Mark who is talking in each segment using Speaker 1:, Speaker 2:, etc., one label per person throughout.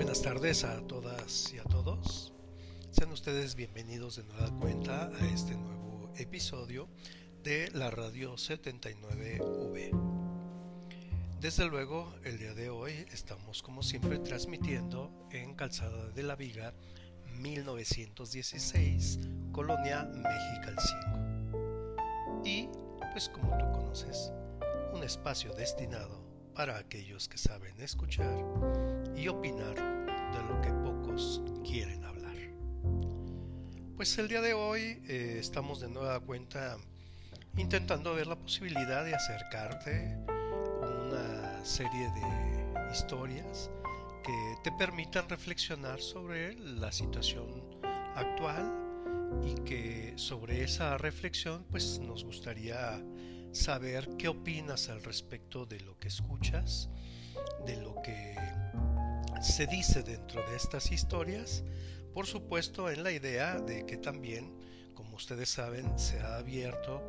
Speaker 1: Buenas tardes a todas y a todos. Sean ustedes bienvenidos de nueva cuenta a este nuevo episodio de la radio 79V. Desde luego, el día de hoy estamos como siempre transmitiendo en Calzada de la Viga 1916, Colonia México 5. Y, pues como tú conoces, un espacio destinado para aquellos que saben escuchar y opinar de lo que pocos quieren hablar. Pues el día de hoy eh, estamos de nueva cuenta intentando ver la posibilidad de acercarte una serie de historias que te permitan reflexionar sobre la situación actual y que sobre esa reflexión pues nos gustaría saber qué opinas al respecto de lo que escuchas, de lo que se dice dentro de estas historias, por supuesto en la idea de que también, como ustedes saben, se ha abierto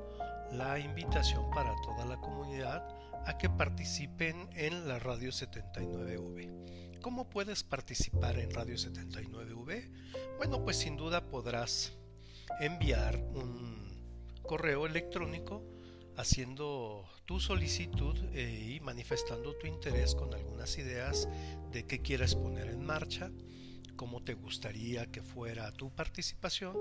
Speaker 1: la invitación para toda la comunidad a que participen en la Radio 79V. ¿Cómo puedes participar en Radio 79V? Bueno, pues sin duda podrás enviar un correo electrónico haciendo tu solicitud eh, y manifestando tu interés con algunas ideas de qué quieres poner en marcha, cómo te gustaría que fuera tu participación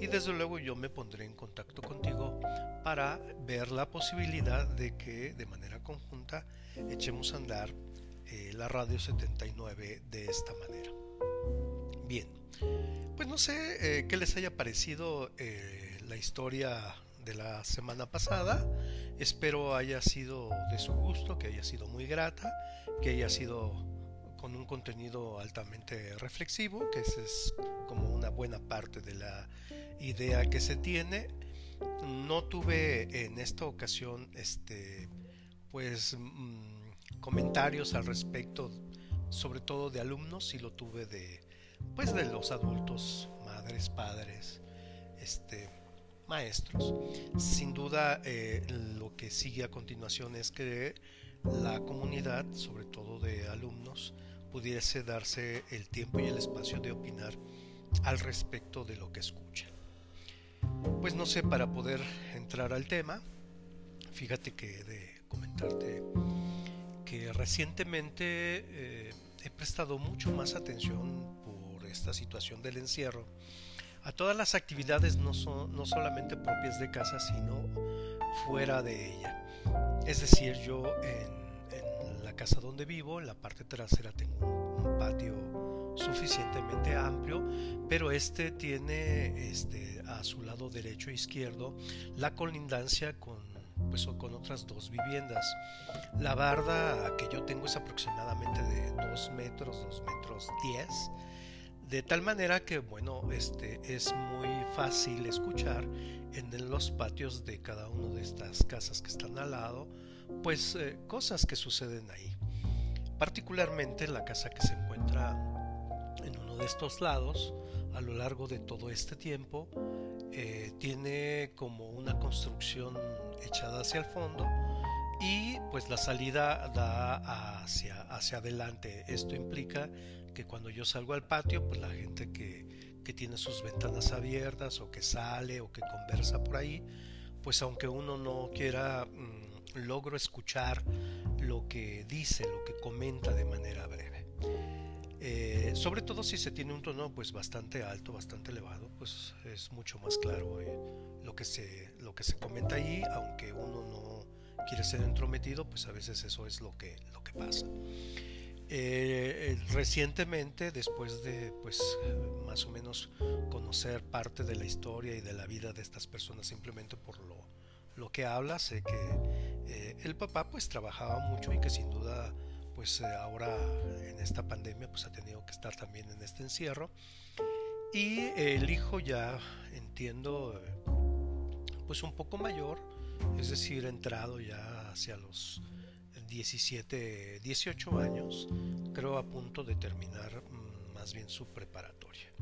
Speaker 1: y desde luego yo me pondré en contacto contigo para ver la posibilidad de que de manera conjunta echemos a andar eh, la radio 79 de esta manera. Bien, pues no sé eh, qué les haya parecido la historia de la semana pasada. Espero haya sido de su gusto, que haya sido muy grata, que haya sido con un contenido altamente reflexivo, que esa es como una buena parte de la idea que se tiene. No tuve en esta ocasión este pues mm, comentarios al respecto, sobre todo de alumnos, y lo tuve de pues de los adultos, madres, padres, este maestros. Sin duda, eh, lo que sigue a continuación es que la comunidad, sobre todo de alumnos, pudiese darse el tiempo y el espacio de opinar al respecto de lo que escucha. Pues no sé, para poder entrar al tema, fíjate que de comentarte que recientemente eh, he prestado mucho más atención por esta situación del encierro a todas las actividades no, no solamente propias de casa, sino fuera de ella. Es decir, yo en, la casa donde vivo, en la parte trasera tengo un, patio suficientemente amplio, pero este tiene este, a su lado derecho e izquierdo la colindancia con pues con otras dos viviendas. La barda que yo tengo es aproximadamente de 2 metros, 2 metros 10 de tal manera que, bueno, este es muy fácil escuchar en los patios de cada una de estas casas que están al lado, pues eh, cosas que suceden ahí. Particularmente la casa que se encuentra en uno de estos lados, a lo largo de todo este tiempo, eh, tiene como una construcción echada hacia el fondo y pues la salida da hacia, hacia adelante. Esto implica que cuando yo salgo al patio, pues la gente que, que tiene sus ventanas abiertas o que sale o que conversa por ahí, pues aunque uno no quiera, mm, logro escuchar lo que dice, lo que comenta de manera breve. Eh, sobre todo si se tiene un tono pues bastante alto, bastante elevado, pues es mucho más claro eh, lo, que se, lo que se comenta ahí, aunque uno no quiere ser entrometido, pues a veces eso es lo que, lo que pasa. Eh, recientemente, después de pues más o menos conocer parte de la historia y de la vida de estas personas simplemente por lo, lo que habla, sé que eh, el papá pues trabajaba mucho y que sin duda pues eh, ahora en esta pandemia pues ha tenido que estar también en este encierro. Y el hijo ya entiendo pues un poco mayor, es decir, entrado ya hacia los 17, 18 años, creo a punto de terminar mm, más bien su preparatoria.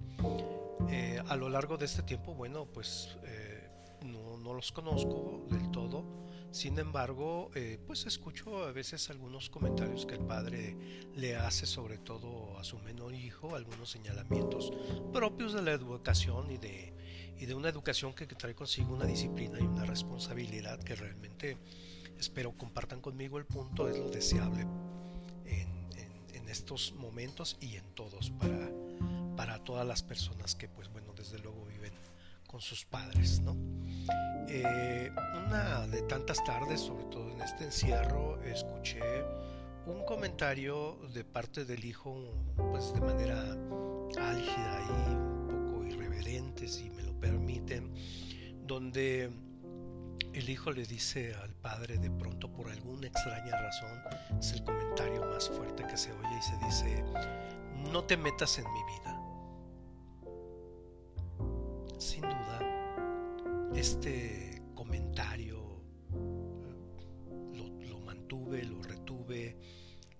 Speaker 1: Eh, a lo largo de este tiempo, bueno, pues eh, no, los conozco del todo, Sin embargo, eh, pues escucho a veces algunos comentarios que el padre le hace sobre todo a su menor hijo, algunos señalamientos propios de la educación y de, y de una educación que, trae consigo una disciplina y una responsabilidad que realmente espero compartan conmigo el punto, es lo deseable en, estos momentos y en todos para, para todas las personas que pues bueno desde luego viven con sus padres, ¿no? Eh, una de tantas tardes, sobre todo en este encierro, escuché un comentario de parte del hijo, pues de manera álgida y un poco irreverente, si me lo permiten, donde el hijo le dice al padre de pronto por alguna extraña razón, es el comentario más fuerte que se oye y se dice, no te metas en mi vida. Sin duda, este comentario eh, lo, mantuve, lo retuve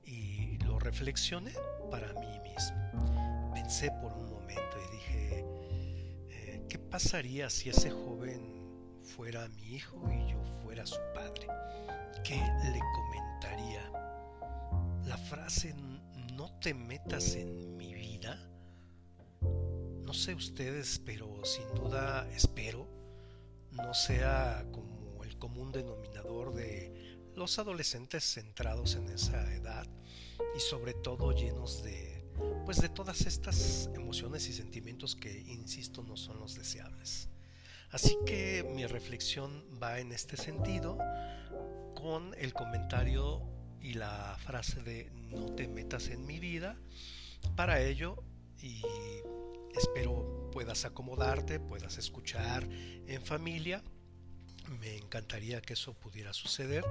Speaker 1: y lo reflexioné para mí mismo. Pensé por un momento y dije, eh, ¿qué pasaría si ese joven fuera mi hijo y yo fuera su padre, ¿qué le comentaría? La frase no te metas en mi vida, no sé ustedes, pero sin duda espero no sea como el común denominador de los adolescentes centrados en esa edad y sobre todo llenos de pues de todas estas emociones y sentimientos que insisto no son los deseables. Así que mi reflexión va en este sentido con el comentario y la frase de no te metas en mi vida. Para ello, y espero puedas acomodarte, puedas escuchar en familia, me encantaría que eso pudiera suceder.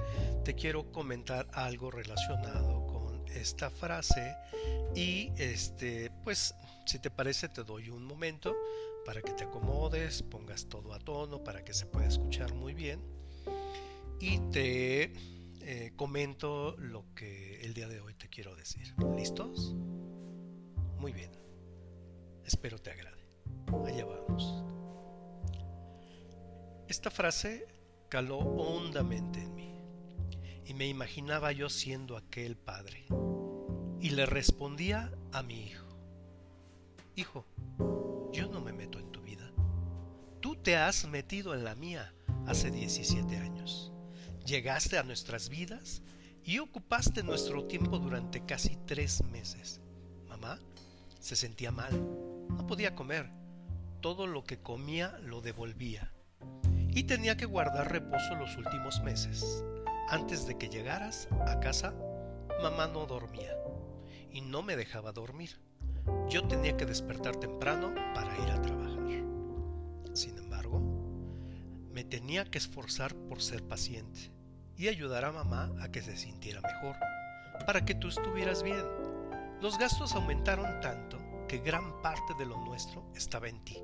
Speaker 1: Te quiero comentar algo relacionado esta frase y este, pues si te parece te doy un momento para que te acomodes, pongas todo a tono, para que se pueda escuchar muy bien. Y te eh, comento lo que el día de hoy te quiero decir. ¿Listos? Muy bien. Espero te agrade. Allá vamos. Esta frase caló hondamente en mí y me imaginaba yo siendo aquel padre y le respondía a mi hijo, Hijo, yo no me meto en tu vida. Tú te has metido en la mía hace 17 años. Llegaste a nuestras vidas y ocupaste nuestro tiempo durante casi tres meses. Mamá se sentía mal, no podía comer. Todo lo que comía lo devolvía. Y tenía que guardar reposo los últimos meses. Antes de que llegaras a casa, mamá no dormía y no me dejaba dormir yo tenía que despertar temprano para ir a trabajar. Sin embargo, me tenía que esforzar por ser paciente y ayudar a mamá a que se sintiera mejor, para que tú estuvieras bien. Los gastos aumentaron tanto que gran parte de lo nuestro estaba en ti.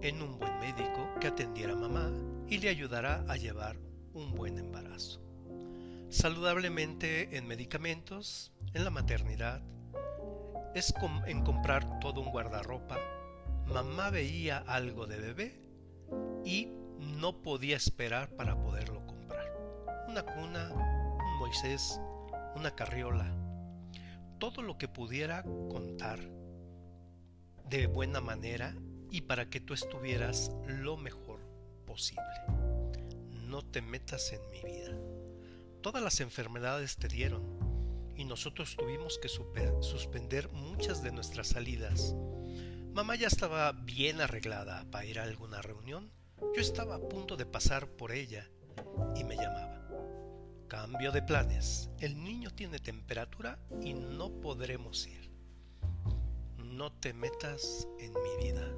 Speaker 1: En un buen médico que atendiera a mamá y le ayudara a llevar un buen embarazo. Saludablemente en medicamentos, en la maternidad, es en comprar todo un guardarropa. Mamá veía algo de bebé y no podía esperar para poderlo comprar. Una cuna, un Moisés, una carriola, todo lo que pudiera contar de buena manera y para que tú estuvieras lo mejor posible. No te metas en mi vida. Todas las enfermedades te dieron, y nosotros tuvimos que suspender muchas de nuestras salidas. Mamá ya estaba bien arreglada para ir a alguna reunión. Yo estaba a punto de pasar por ella y me llamaba. Cambio de planes. El niño tiene temperatura y no podremos ir. No te metas en mi vida.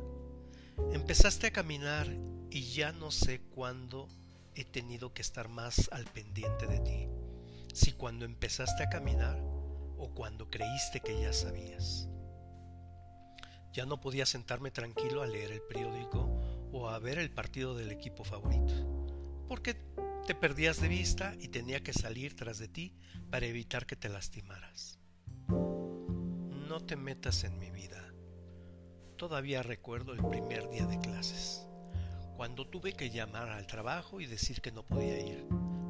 Speaker 1: Empezaste a caminar y ya no sé cuándo he tenido que estar más al pendiente de ti si cuando empezaste a caminar o cuando creíste que ya sabías. Ya no podía sentarme tranquilo a leer el periódico o a ver el partido del equipo favorito, porque te perdías de vista y tenía que salir tras de ti para evitar que te lastimaras. No te metas en mi vida. Todavía recuerdo el primer día de clases, cuando tuve que llamar al trabajo y decir que no podía ir,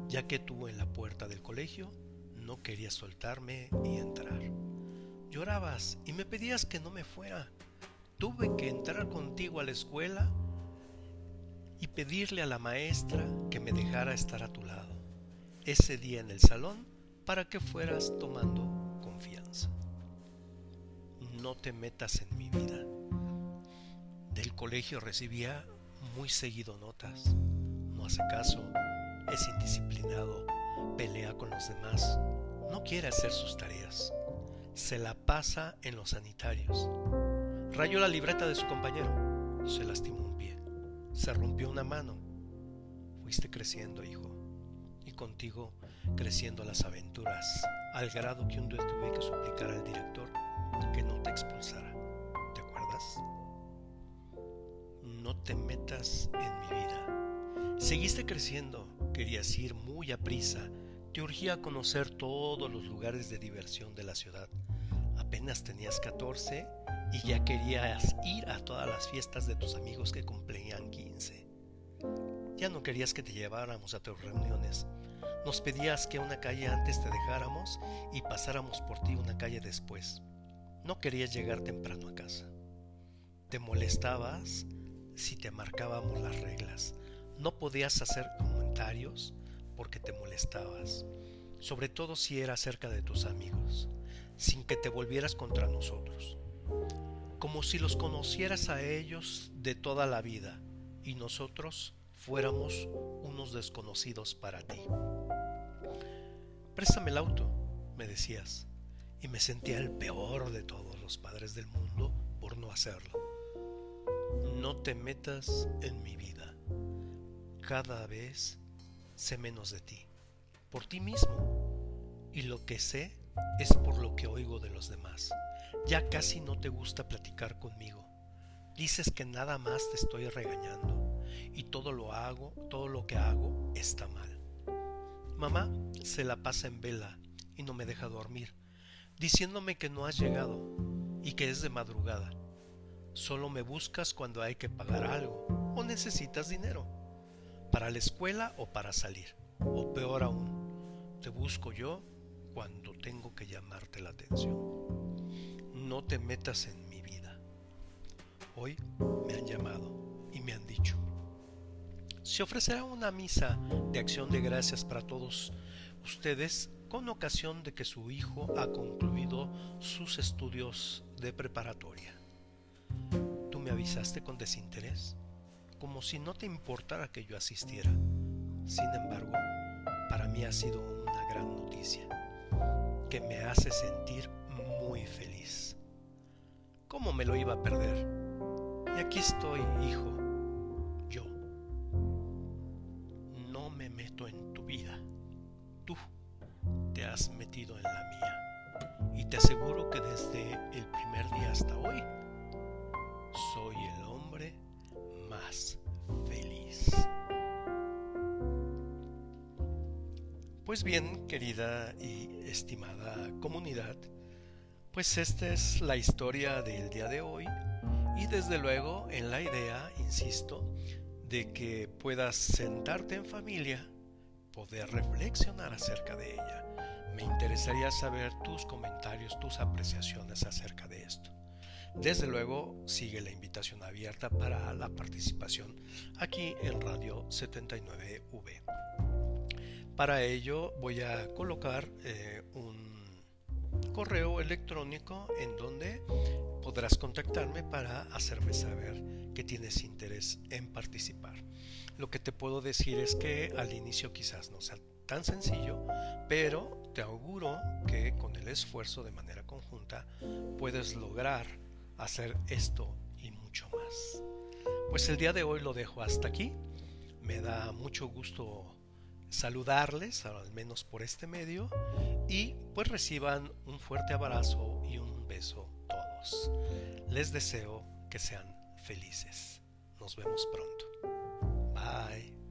Speaker 1: ya que tú en la puerta del colegio no querías soltarme y entrar. Llorabas y me pedías que no me fuera. Tuve que entrar contigo a la escuela y pedirle a la maestra que me dejara estar a tu lado ese día en el salón para que fueras tomando confianza. No te metas en mi vida. Del colegio recibía muy seguido notas. No hace caso, es indisciplinado, pelea con los demás, no quiere hacer sus tareas, se la pasa en los sanitarios. Rayó la libreta de su compañero, se lastimó un pie, se rompió una mano. Fuiste creciendo, hijo, y contigo creciendo las aventuras, al grado que un día tuve que suplicar al director que no te expulsara. ¿Te acuerdas? No te metas en mi vida. Seguiste creciendo, querías ir muy a prisa, te urgía conocer todos los lugares de diversión de la ciudad. Apenas tenías 14 y ya querías ir a todas las fiestas de tus amigos que cumplían 15. Ya no querías que te lleváramos a tus reuniones. Nos pedías que una calle antes te dejáramos y pasáramos por ti una calle después. No querías llegar temprano a casa. Te molestabas si te marcábamos las reglas. No podías hacer comentarios porque te molestabas, sobre todo si era cerca de tus amigos, sin que te volvieras contra nosotros, como si los conocieras a ellos de toda la vida y nosotros fuéramos unos desconocidos para ti. Préstame el auto, me decías, y me sentía el peor de todos los padres del mundo por no hacerlo. No te metas en mi vida. Cada vez sé menos de ti, por ti mismo, y lo que sé es por lo que oigo de los demás. Ya casi no te gusta platicar conmigo. Dices que nada más te estoy regañando y todo lo hago, todo lo que hago está mal. Mamá se la pasa en vela y no me deja dormir, diciéndome que no has llegado y que es de madrugada. Solo me buscas cuando hay que pagar algo o necesitas dinero para la escuela o para salir. O peor aún, te busco yo cuando tengo que llamarte la atención. No te metas en mi vida. Hoy me han llamado y me han dicho, se ofrecerá una misa de acción de gracias para todos ustedes con ocasión de que su hijo ha concluido sus estudios de preparatoria. ¿Tú me avisaste con desinterés? como si no te importara que yo asistiera. Sin embargo, para mí ha sido una gran noticia, que me hace sentir muy feliz. ¿Cómo me lo iba a perder? Y aquí estoy, hijo, yo. No me meto en tu vida. Tú te has metido en la mía. Y te aseguro que desde el primer día hasta hoy, feliz. Pues bien, querida y estimada comunidad, pues esta es la historia del día de hoy y desde luego en la idea, insisto, de que puedas sentarte en familia, poder reflexionar acerca de ella. Me interesaría saber tus comentarios, tus apreciaciones acerca de esto. Desde luego, sigue la invitación abierta para la participación aquí en Radio 79V. Para ello voy a colocar eh, un correo electrónico en donde podrás contactarme para hacerme saber que tienes interés en participar. Lo que te puedo decir es que al inicio quizás no sea tan sencillo, pero te auguro que con el esfuerzo de manera conjunta puedes lograr hacer esto y mucho más. Pues el día de hoy lo dejo hasta aquí. Me da mucho gusto saludarles, al menos por este medio, y pues reciban un fuerte abrazo y un beso todos. Les deseo que sean felices. Nos vemos pronto. Bye.